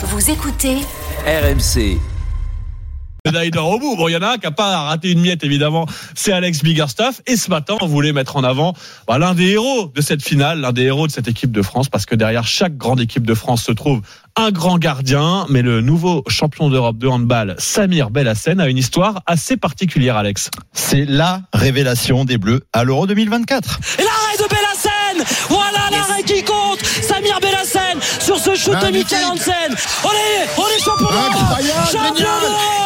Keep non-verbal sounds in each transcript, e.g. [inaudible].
Vous écoutez RMC. médaille d'or au bout. Bon, il y en a un qui n'a pas raté une miette, évidemment. C'est Alex Biggerstaff. Et ce matin, on voulait mettre en avant bah, l'un des héros de cette finale, l'un des héros de cette équipe de France, parce que derrière chaque grande équipe de France se trouve un grand gardien. Mais le nouveau champion d'Europe de handball, Samir Belhassen, a une histoire assez particulière, Alex. C'est la révélation des Bleus à l'Euro 2024. Et l'arrêt de Bellassen Voilà l'arrêt qui compte Samir ce shoot de Michael Hansen. On est, on est champion d'Europe. Champion d'Europe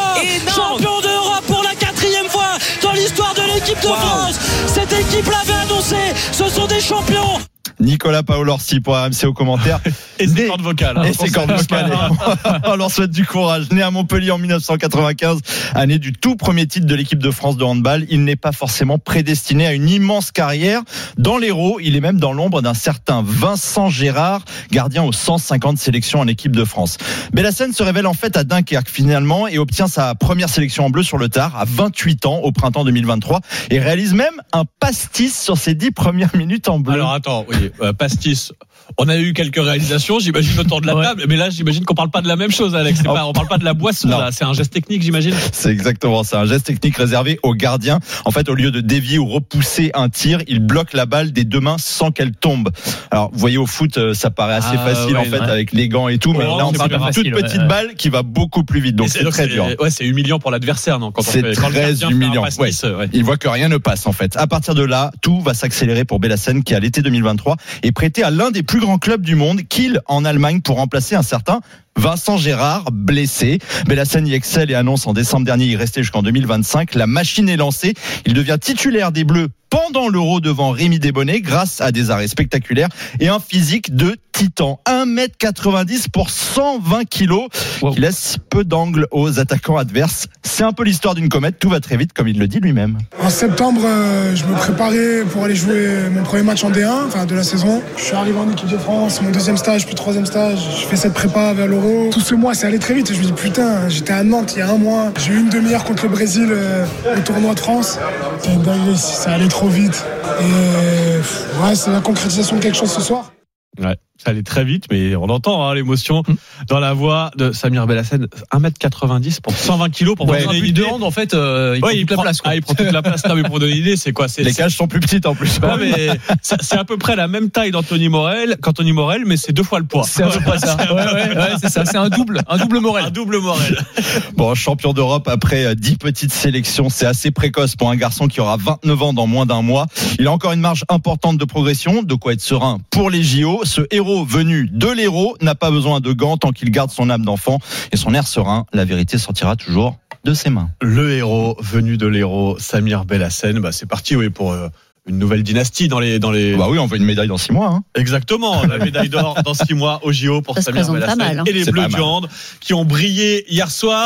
Champion d'Europe pour la quatrième fois dans l'histoire de l'équipe de France. Cette équipe l'avait annoncé, ce sont des champions Nicolas Paolorsi pour RMC au commentaire. [laughs] Et ses cordes vocales. hein, Et ses cordes vocales. [laughs] [laughs] On leur souhaite du courage. Né à Montpellier en 1995, année du tout premier titre de l'équipe de France de handball, il n'est pas forcément prédestiné à une immense carrière. Dans l'héros, il est même dans l'ombre d'un certain Vincent Gérard, gardien aux 150 sélections en équipe de France. Bellassen se révèle en fait à Dunkerque finalement et obtient sa première sélection en bleu sur le tard à 28 ans au printemps 2023 et réalise même un pastis sur ses 10 premières minutes en bleu. Alors attends, oui, euh, pastis. On a eu quelques réalisations, j'imagine autour de la table, mais là j'imagine qu'on parle pas de la même chose, Alex. Oh. pas, on parle pas de la boisson, Non. là. C'est un geste technique, j'imagine. C'est exactement ça. Un geste technique réservé aux gardiens. En fait, au lieu de dévier ou repousser un tir, il bloque la balle des deux mains sans qu'elle tombe. Alors, vous voyez au foot, euh, ça paraît assez Ah, facile ouais, en fait ouais. avec les gants et tout, mais là on parle d'une toute petite balle qui va beaucoup plus vite. Donc c'est très dur. Ouais, c'est humiliant pour l'adversaire, non quand on C'est quand très un humiliant. pastis, ouais. Il voit que rien ne passe en fait. À partir de là, tout va s'accélérer pour Bellassen qui à l'été 2023 est prêté à l'un des plus grands clubs du monde, Kiel en Allemagne, pour remplacer un certain Vincent Gérard, blessé. Bellassen y excelle et annonce en décembre dernier y rester jusqu'en 2025. La machine est lancée. Il devient titulaire des Bleus pendant l'Euro devant Rémi Desbonnets grâce à des arrêts spectaculaires et un physique de titan. 1m90 pour 120 kilos Wow. qui laisse peu d'angle aux attaquants adverses. C'est un peu l'histoire d'une comète. Tout va très vite comme il le dit lui-même. En septembre, euh, je me préparais pour aller jouer mon premier match en D1, enfin de la saison. Je suis arrivé en équipe de France, mon deuxième stage, puis troisième stage. Je fais cette prépa vers l'Euro. Tout ce mois, c'est allé très vite. Et je me dis, putain, j'étais à Nantes il y a un mois. J'ai eu une demi-heure contre le Brésil euh, au tournoi de France. C'est une dinguerie, ça allait trop vite. Et euh, ouais, c'est la concrétisation de quelque chose ce soir. Ouais, ça allait très vite, mais on entend hein, l'émotion dans la voix de Samir Belhassen. 1m90 pour 120 kilos pour Ouais, donner une idée. en fait, euh, il prend Ouais, toute la prend, place. ah, il prend toute la place. Non, mais pour donner une idée, c'est quoi? Les cages sont plus petites en plus. Ouais, mais c'est à peu près la même taille d'Anthony Morel qu'Anthony Morel, mais c'est deux fois le poids. C'est à peu près ça. [laughs] Ouais, ouais, ouais, c'est ça. C'est un double, un double Un Morel. double Morel. [laughs] Bon, champion d'Europe après euh, 10 petites sélections, c'est assez précoce pour un garçon qui aura 29 ans dans moins d'un mois. Il a encore une marge importante de progression, de quoi être serein pour les JO. Ce héros venu de l'héros n'a pas besoin de gants tant qu'il garde son âme d'enfant et son air serein. La vérité sortira toujours de ses mains. Le héros venu de l'héros, Samir Belhassen. Bah, c'est parti, oui, pour euh, une nouvelle dynastie dans les, dans les. Bah oui, on veut une médaille dans 6 mois. Hein. Exactement, la médaille d'or dans six mois au JO pour Ça Samir Belhassen mal, hein. et les Bleus du hand qui ont brillé hier soir.